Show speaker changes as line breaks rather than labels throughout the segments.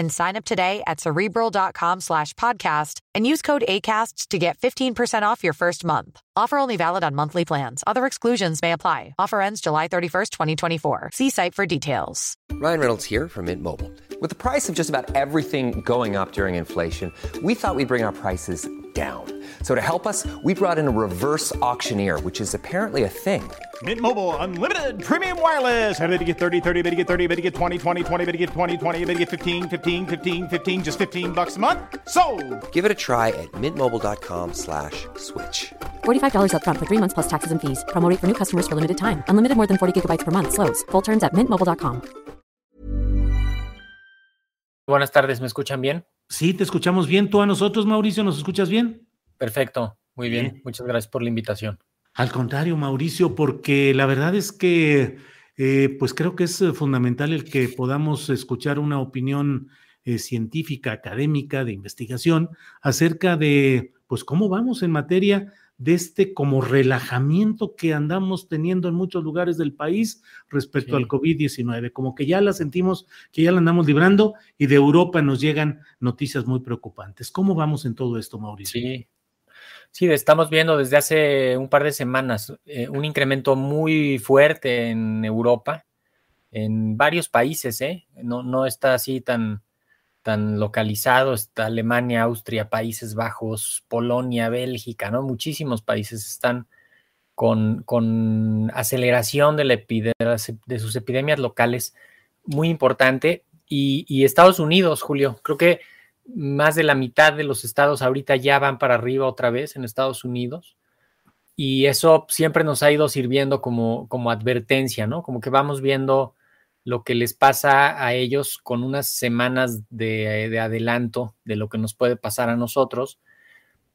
and sign up today at cerebral.com slash podcast and use code ACasts to get 15% off your first month. Offer only valid on monthly plans. Other exclusions may apply. Offer ends July 31st, 2024. See site for details.
Ryan Reynolds here from Mint Mobile. With the price of just about everything going up during inflation, we thought we'd bring our prices down. So to help us, we brought in a reverse auctioneer, which is apparently a thing.
Mint Mobile unlimited premium wireless. Have to get 30, 30, bit to get 30, bit to get 20, 20, 20, bit to get 20, 20, bit to get 15, 15, 15, 15 just 15 bucks a month. So,
Give it a try at mintmobile.com slash switch.
$45 upfront for three months plus taxes and fees. Promo rate for new customers for limited time. Unlimited more than 40 gigabytes per month. Slows. Full terms at mintmobile.com.
Buenas tardes, ¿me escuchan bien?
Sí, te escuchamos bien. ¿Tú a nosotros, Mauricio, nos escuchas bien?
Perfecto, muy bien.
Bien.
Muchas gracias por la invitación.
Al contrario, Mauricio, porque la verdad es que, eh, pues creo que es eh, fundamental el que podamos escuchar una opinión eh, científica, académica, de investigación acerca de, pues, cómo vamos en materia de este como relajamiento que andamos teniendo en muchos lugares del país respecto
Sí.
al COVID-19, como que ya la sentimos, que ya la andamos librando y de Europa nos llegan noticias muy preocupantes. ¿Cómo vamos en todo esto, Mauricio?
Sí, sí, estamos viendo desde hace un par de semanas eh, un incremento muy fuerte en Europa, en varios países, ¿eh? No, no está así tan, tan localizado, está Alemania, Austria, Países Bajos, Polonia, Bélgica, ¿no? Muchísimos países están con, con aceleración de, la de sus epidemias locales muy importante. Y Estados Unidos, Julio, creo que más de la mitad de los estados ahorita ya van para arriba otra vez en Estados Unidos. Y eso siempre nos ha ido sirviendo como, como advertencia, ¿no? Como que vamos viendo lo que les pasa a ellos con unas semanas de, de adelanto de lo que nos puede pasar a nosotros.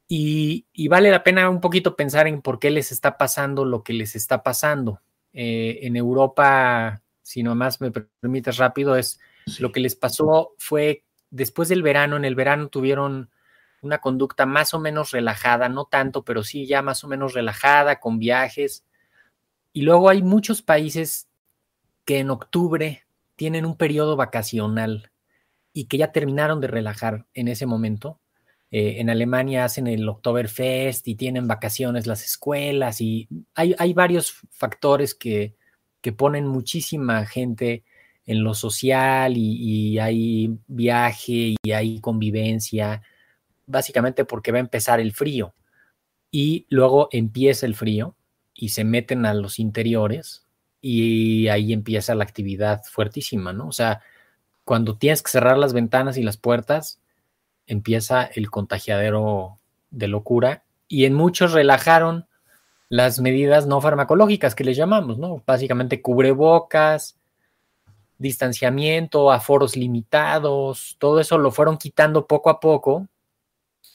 Y, y vale la pena un poquito pensar en por qué les está pasando lo que les está pasando. Eh, en Europa, si nomás me permites rápido, es lo que les pasó fue después del verano, en el verano tuvieron una conducta más o menos relajada, no tanto, pero sí ya más o menos relajada, con viajes. Y luego hay muchos países que en octubre tienen un periodo vacacional y que ya terminaron de relajar en ese momento. Eh, en Alemania hacen el Oktoberfest y tienen vacaciones las escuelas y hay, hay varios factores que, que ponen muchísima gente en lo social y, hay viaje y hay convivencia, básicamente porque va a empezar el frío y luego empieza el frío y se meten a los interiores y ahí empieza la actividad fuertísima, ¿no? O sea, cuando tienes que cerrar las ventanas y las puertas, empieza el contagiadero de locura y en muchos relajaron las medidas no farmacológicas que les llamamos, ¿no? Básicamente cubrebocas, distanciamiento, aforos limitados, todo eso lo fueron quitando poco a poco,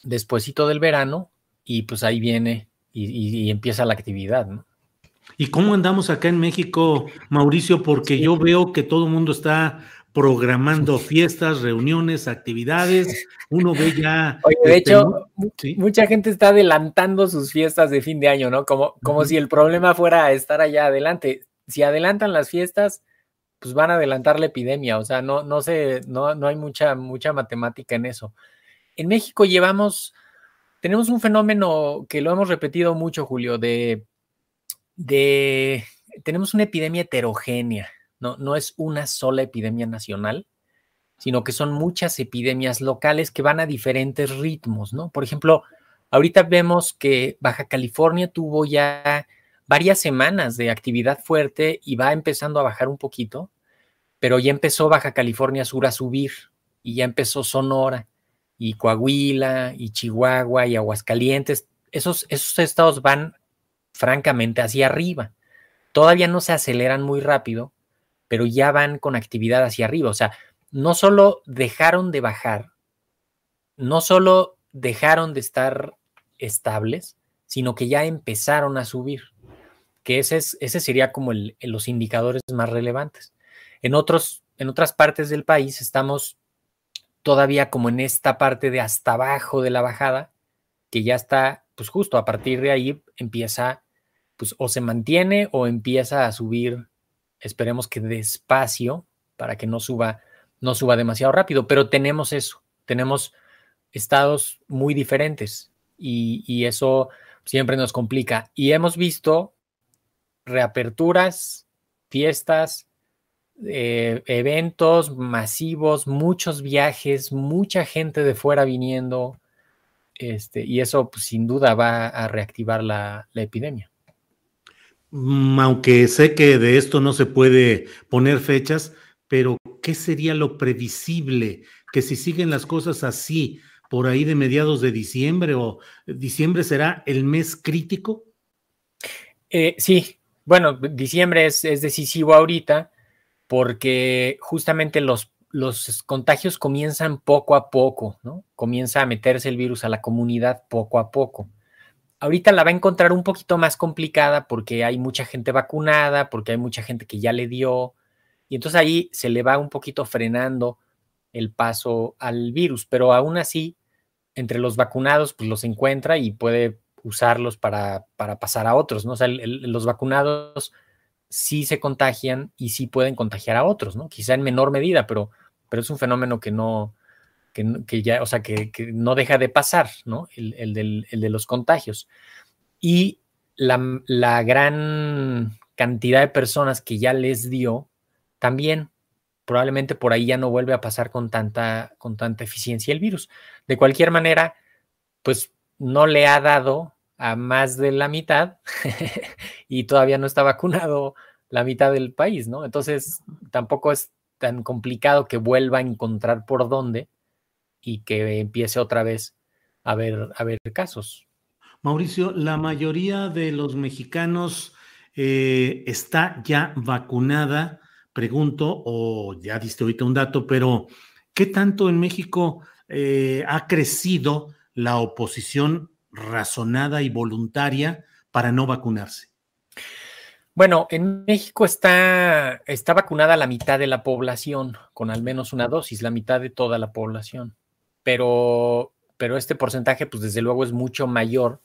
despuesito del verano, y pues ahí viene y, y- y empieza la actividad, ¿no?
¿Y cómo andamos acá en México, Mauricio? Porque
Sí.
yo veo que todo el mundo está programando fiestas, reuniones, actividades. Uno ve ya.
Oye, de
este,
hecho,
sí.
mucha gente está adelantando sus fiestas de fin de año, ¿no? Como, como si el problema fuera estar allá adelante. Si adelantan las fiestas, pues van a adelantar la epidemia. O sea, no, no sé, no, no hay mucha, mucha matemática en eso. En México llevamos, tenemos un fenómeno que lo hemos repetido mucho, Julio, de, de tenemos una epidemia heterogénea. No, no es una sola epidemia nacional, sino que son muchas epidemias locales que van a diferentes ritmos, ¿no? Por ejemplo, ahorita vemos que Baja California tuvo ya varias semanas de actividad fuerte y va empezando a bajar un poquito, pero ya empezó Baja California Sur a subir y ya empezó Sonora y Coahuila y Chihuahua y Aguascalientes. Esos, esos estados van francamente hacia arriba. Todavía no se aceleran muy rápido, pero ya van con actividad hacia arriba. O sea, no solo dejaron de bajar, no solo dejaron de estar estables, sino que ya empezaron a subir, que ese, es, ese sería como el, los indicadores más relevantes. En, otros, en otras partes del país estamos todavía como en esta parte de hasta abajo de la bajada, que ya está, pues justo a partir de ahí empieza, pues o se mantiene o empieza a subir, esperemos que despacio, para que no suba, no suba demasiado rápido, pero tenemos eso, tenemos estados muy diferentes y, eso siempre nos complica. Y hemos visto reaperturas, fiestas, eh, eventos masivos, muchos viajes, mucha gente de fuera viniendo, este, y eso pues, sin duda va a reactivar la, la epidemia.
Mm, aunque sé que de esto no se puede poner fechas, pero ¿qué sería lo previsible? Que si siguen las cosas así, por ahí de mediados de diciembre o diciembre será el mes crítico?
Eh, sí, bueno, diciembre es, decisivo ahorita porque justamente los, los contagios comienzan poco a poco, ¿no? Comienza a meterse el virus a la comunidad poco a poco. Ahorita la va a encontrar un poquito más complicada porque hay mucha gente vacunada, porque hay mucha gente que ya le dio, y entonces ahí se le va un poquito frenando el paso al virus, pero aún así entre los vacunados, pues los encuentra y puede usarlos para, pasar a otros, ¿no? O sea, los vacunados sí se contagian y sí pueden contagiar a otros, ¿no? Quizá en menor medida, pero, pero es un fenómeno que no, que, ya, o sea, que, no deja de pasar, ¿no? El, de los contagios. Y la, la gran cantidad de personas que ya les dio, también probablemente por ahí ya no vuelve a pasar con tanta, con tanta eficiencia el virus. De cualquier manera, pues no le ha dado a más de la mitad y todavía no está vacunado la mitad del país, ¿no? Entonces, tampoco es tan complicado que vuelva a encontrar por dónde y que empiece otra vez a ver, a ver casos.
Mauricio, la mayoría de los mexicanos eh, está ya vacunada pregunto, o ya diste ahorita un dato, pero ¿qué tanto en México eh, ha crecido la oposición razonada y voluntaria para no vacunarse?
Bueno, en México está, está vacunada la mitad de la población con al menos una dosis, la mitad de toda la población. Pero, pero este porcentaje, pues desde luego es mucho mayor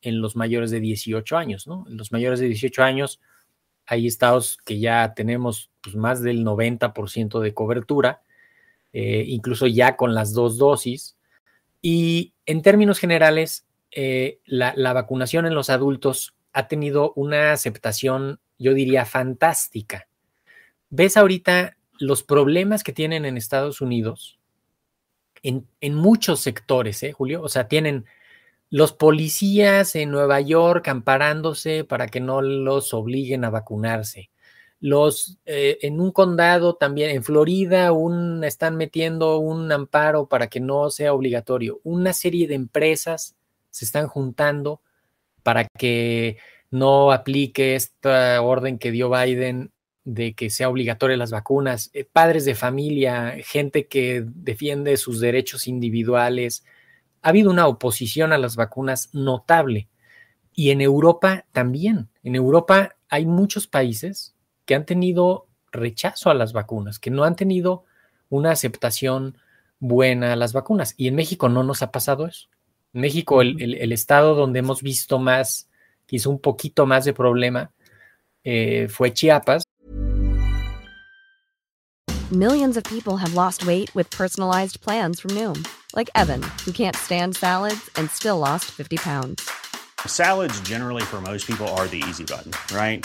en los mayores de 18 años, ¿no? En los mayores de 18 años, hay estados que ya tenemos pues, más del 90% de cobertura, eh, incluso ya con las dos dosis. Y en términos generales, eh, la, vacunación en los adultos ha tenido una aceptación, yo diría, fantástica. ¿Ves ahorita los problemas que tienen en Estados Unidos? En, en muchos sectores, ¿eh, Julio? O sea, tienen los policías en Nueva York amparándose para que no los obliguen a vacunarse. Los eh, en un condado también, en Florida, están metiendo un amparo para que no sea obligatorio. Una serie de empresas se están juntando para que no aplique esta orden que dio Biden de que sea obligatoria las vacunas. Eh, padres de familia, gente que defiende sus derechos individuales, ha habido una oposición a las vacunas notable. Y en Europa también. En Europa hay muchos países que han tenido rechazo a las vacunas, que no han tenido una aceptación buena a las vacunas. Y en México no nos ha pasado eso. En México, el, estado donde hemos visto más, quizá un poquito más de problema, eh, fue Chiapas.
Millions of people have lost weight with personalized plans from Noom. like Evan, who can't stand salads and still lost 50 pounds.
Salads, generally, for most people, are the easy button, right?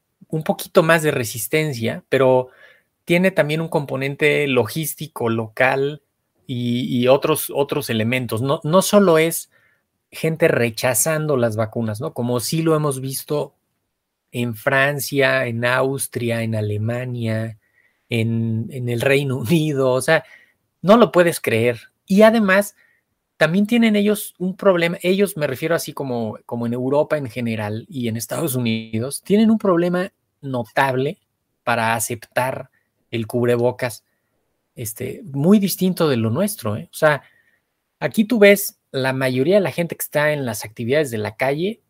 un poquito más de resistencia, pero tiene también un componente logístico, local y, otros, otros elementos. No, no solo es gente rechazando las vacunas, ¿no? Como sí lo hemos visto en Francia, en Austria, en Alemania, en, en, el Reino Unido, o sea, no lo puedes creer. Y además, también tienen ellos un problema, ellos me refiero así como, como en Europa en general y en Estados Unidos, tienen un problema notable para aceptar el cubrebocas, este, muy distinto de lo nuestro. ¿eh? O sea, aquí tú ves la mayoría de la gente que está en las actividades de la calle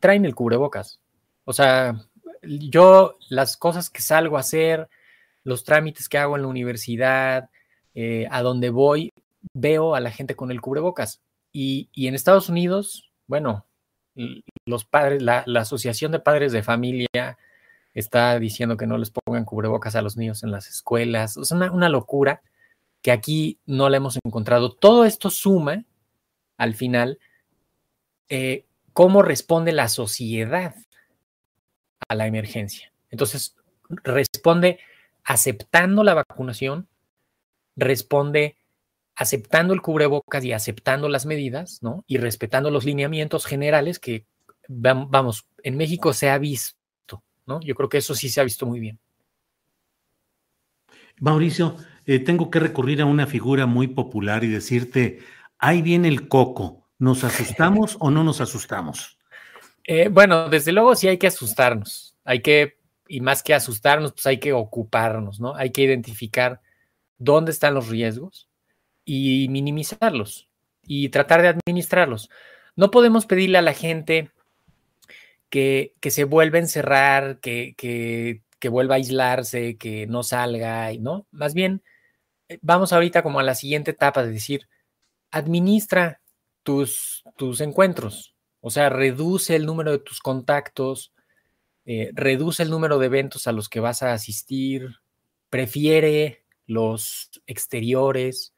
traen el cubrebocas. O sea, yo las cosas que salgo a hacer, los trámites que hago en la universidad, eh, a donde voy, veo a la gente con el cubrebocas. Y, en Estados Unidos, bueno, los padres, la, Asociación de Padres de Familia está diciendo que no les pongan cubrebocas a los niños en las escuelas. Es una, una locura que aquí no la hemos encontrado. Todo esto suma, al final, eh, cómo responde la sociedad a la emergencia. Entonces, responde aceptando la vacunación, responde aceptando el cubrebocas y aceptando las medidas, ¿no? Y respetando los lineamientos generales que, vamos, en México se ha visto, ¿no? Yo creo que eso sí se ha visto muy bien.
Mauricio, eh, tengo que recurrir a una figura muy popular y decirte, ahí viene el coco, ¿nos asustamos o no nos asustamos?
Eh, bueno, desde luego sí hay que asustarnos, hay que, y más que asustarnos, pues hay que ocuparnos, ¿no? Hay que identificar dónde están los riesgos y minimizarlos y tratar de administrarlos. No podemos pedirle a la gente que, se vuelva a encerrar, que, que, que, vuelva a aislarse, que no salga, ¿no? Más bien, eh, vamos ahorita como a la siguiente etapa de decir, administra tus, tus encuentros, o sea, reduce el número de tus contactos, eh, reduce el número de eventos a los que vas a asistir, prefiere los exteriores,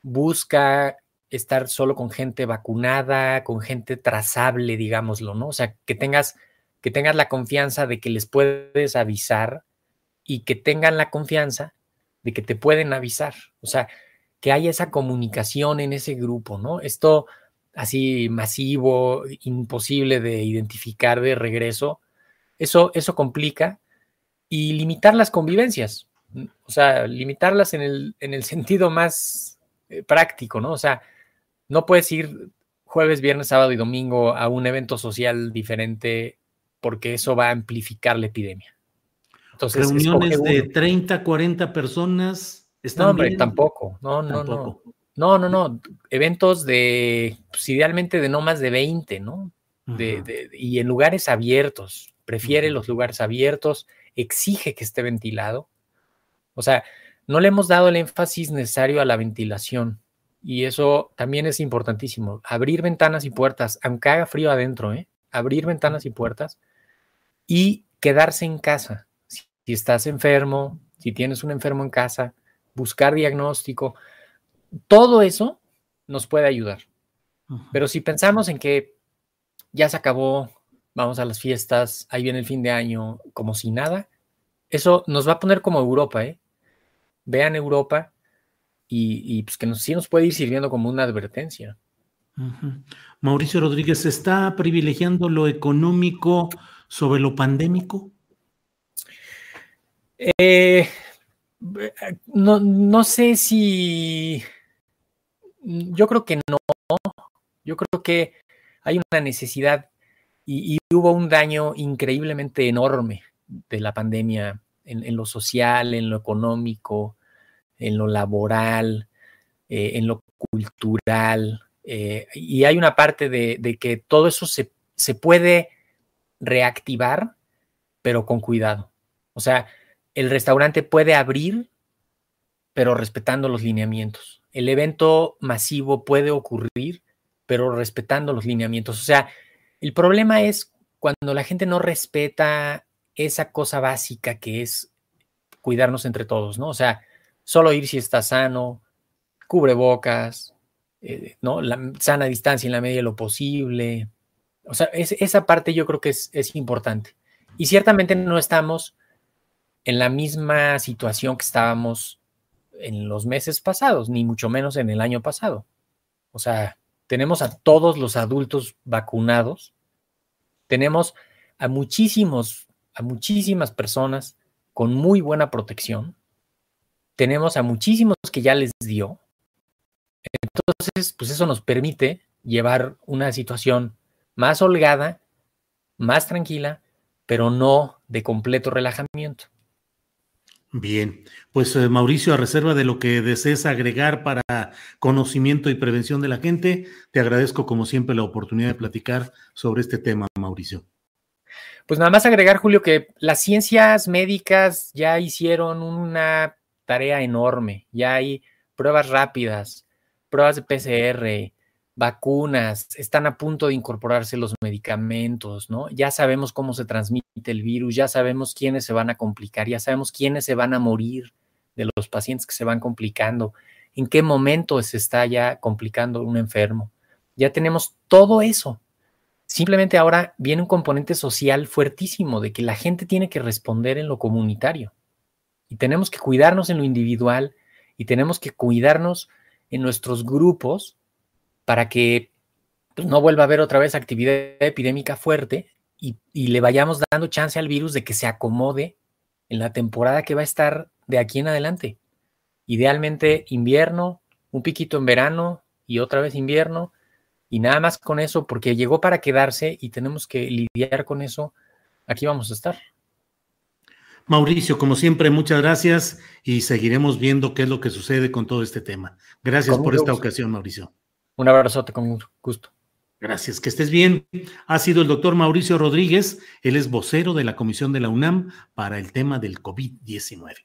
busca estar solo con gente vacunada, con gente trazable, digámoslo, ¿no? O sea, que tengas, que tengas la confianza de que les puedes avisar y que tengan la confianza de que te pueden avisar. O sea, que haya esa comunicación en ese grupo, ¿no? Esto así masivo, imposible de identificar de regreso, eso, eso complica y limitar las convivencias, o sea, limitarlas en el, en el sentido más eh, práctico, ¿no? O sea, no puedes ir jueves, viernes, sábado y domingo a un evento social diferente porque eso va a amplificar la epidemia.
Entonces, Reuniones de 30, 40 personas.
¿están no, hombre, bien? tampoco. No, no, tampoco. no. No, no, no. Eventos de, pues, idealmente de no más de 20, ¿no? De, de, y en lugares abiertos. Prefiere los lugares abiertos, exige que esté ventilado. O sea, no le hemos dado el énfasis necesario a la ventilación. Y eso también es importantísimo. Abrir ventanas y puertas, aunque haga frío adentro, ¿eh? Abrir ventanas y puertas y quedarse en casa. Si, si estás enfermo, si tienes un enfermo en casa, buscar diagnóstico todo eso nos puede ayudar. Pero si pensamos en que ya se acabó, vamos a las fiestas, ahí viene el fin de año, como si nada, eso nos va a poner como Europa, ¿eh? Vean Europa y, y pues que nos, sí nos puede ir sirviendo como una advertencia.
Uh -huh. Mauricio Rodríguez, ¿está privilegiando lo económico sobre lo pandémico?
Eh, no, no sé si yo creo que no. Yo creo que hay una necesidad y, y hubo un daño increíblemente enorme de la pandemia en, en, lo social, en lo económico, en lo laboral, eh, en lo cultural, eh, y hay una parte de, que todo eso se, se, puede reactivar, pero con cuidado. O sea, el restaurante puede abrir, pero respetando los lineamientos. El evento masivo puede ocurrir, pero respetando los lineamientos. O sea, el problema es cuando la gente no respeta esa cosa básica que es cuidarnos entre todos, ¿no? O sea, solo ir si está sano, cubre bocas, eh, ¿no? La sana distancia en la medida de lo posible. O sea, esa parte yo creo que es, es importante. Y ciertamente no estamos en la misma situación que estábamos en los meses pasados, ni mucho menos en el año pasado. O sea, tenemos a todos los adultos vacunados, tenemos a muchísimos, a muchísimas personas con muy buena protección, tenemos a muchísimos que ya les dio, entonces, pues eso nos permite llevar una situación más holgada, más tranquila, pero no de completo relajamiento.
Bien, pues eh, Mauricio, a reserva de lo que desees agregar para conocimiento y prevención de la gente, te agradezco como siempre la oportunidad de platicar sobre este tema, Mauricio.
Pues nada más agregar, Julio, que las ciencias médicas ya hicieron una tarea enorme, ya hay pruebas rápidas, pruebas de PCR, vacunas, están a punto de incorporarse los medicamentos, ¿no? Ya sabemos cómo se transmite el virus, ya sabemos quiénes se van a complicar, ya sabemos quiénes se van a morir de los pacientes que se van complicando, en qué momento se está ya complicando un enfermo. Ya tenemos todo eso. Simplemente ahora viene un componente social fuertísimo de que la gente tiene que responder en lo comunitario. Y tenemos que cuidarnos en lo individual y tenemos que cuidarnos en nuestros grupos para que pues, no vuelva a haber otra vez actividad epidémica fuerte y, le vayamos dando chance al virus de que se acomode en la temporada que va a estar de aquí en adelante. Idealmente invierno, un piquito en verano y otra vez invierno y nada más con eso porque llegó para quedarse y tenemos que lidiar con eso. Aquí vamos a estar.
Mauricio, como siempre, muchas gracias y seguiremos viendo qué es lo que sucede con todo este tema. Gracias por esta ocasión, Mauricio.
Un abrazote con gusto.
Gracias, que estés bien. Ha sido el doctor Mauricio Rodríguez, él es vocero de la Comisión de la UNAM para el tema del COVID-19.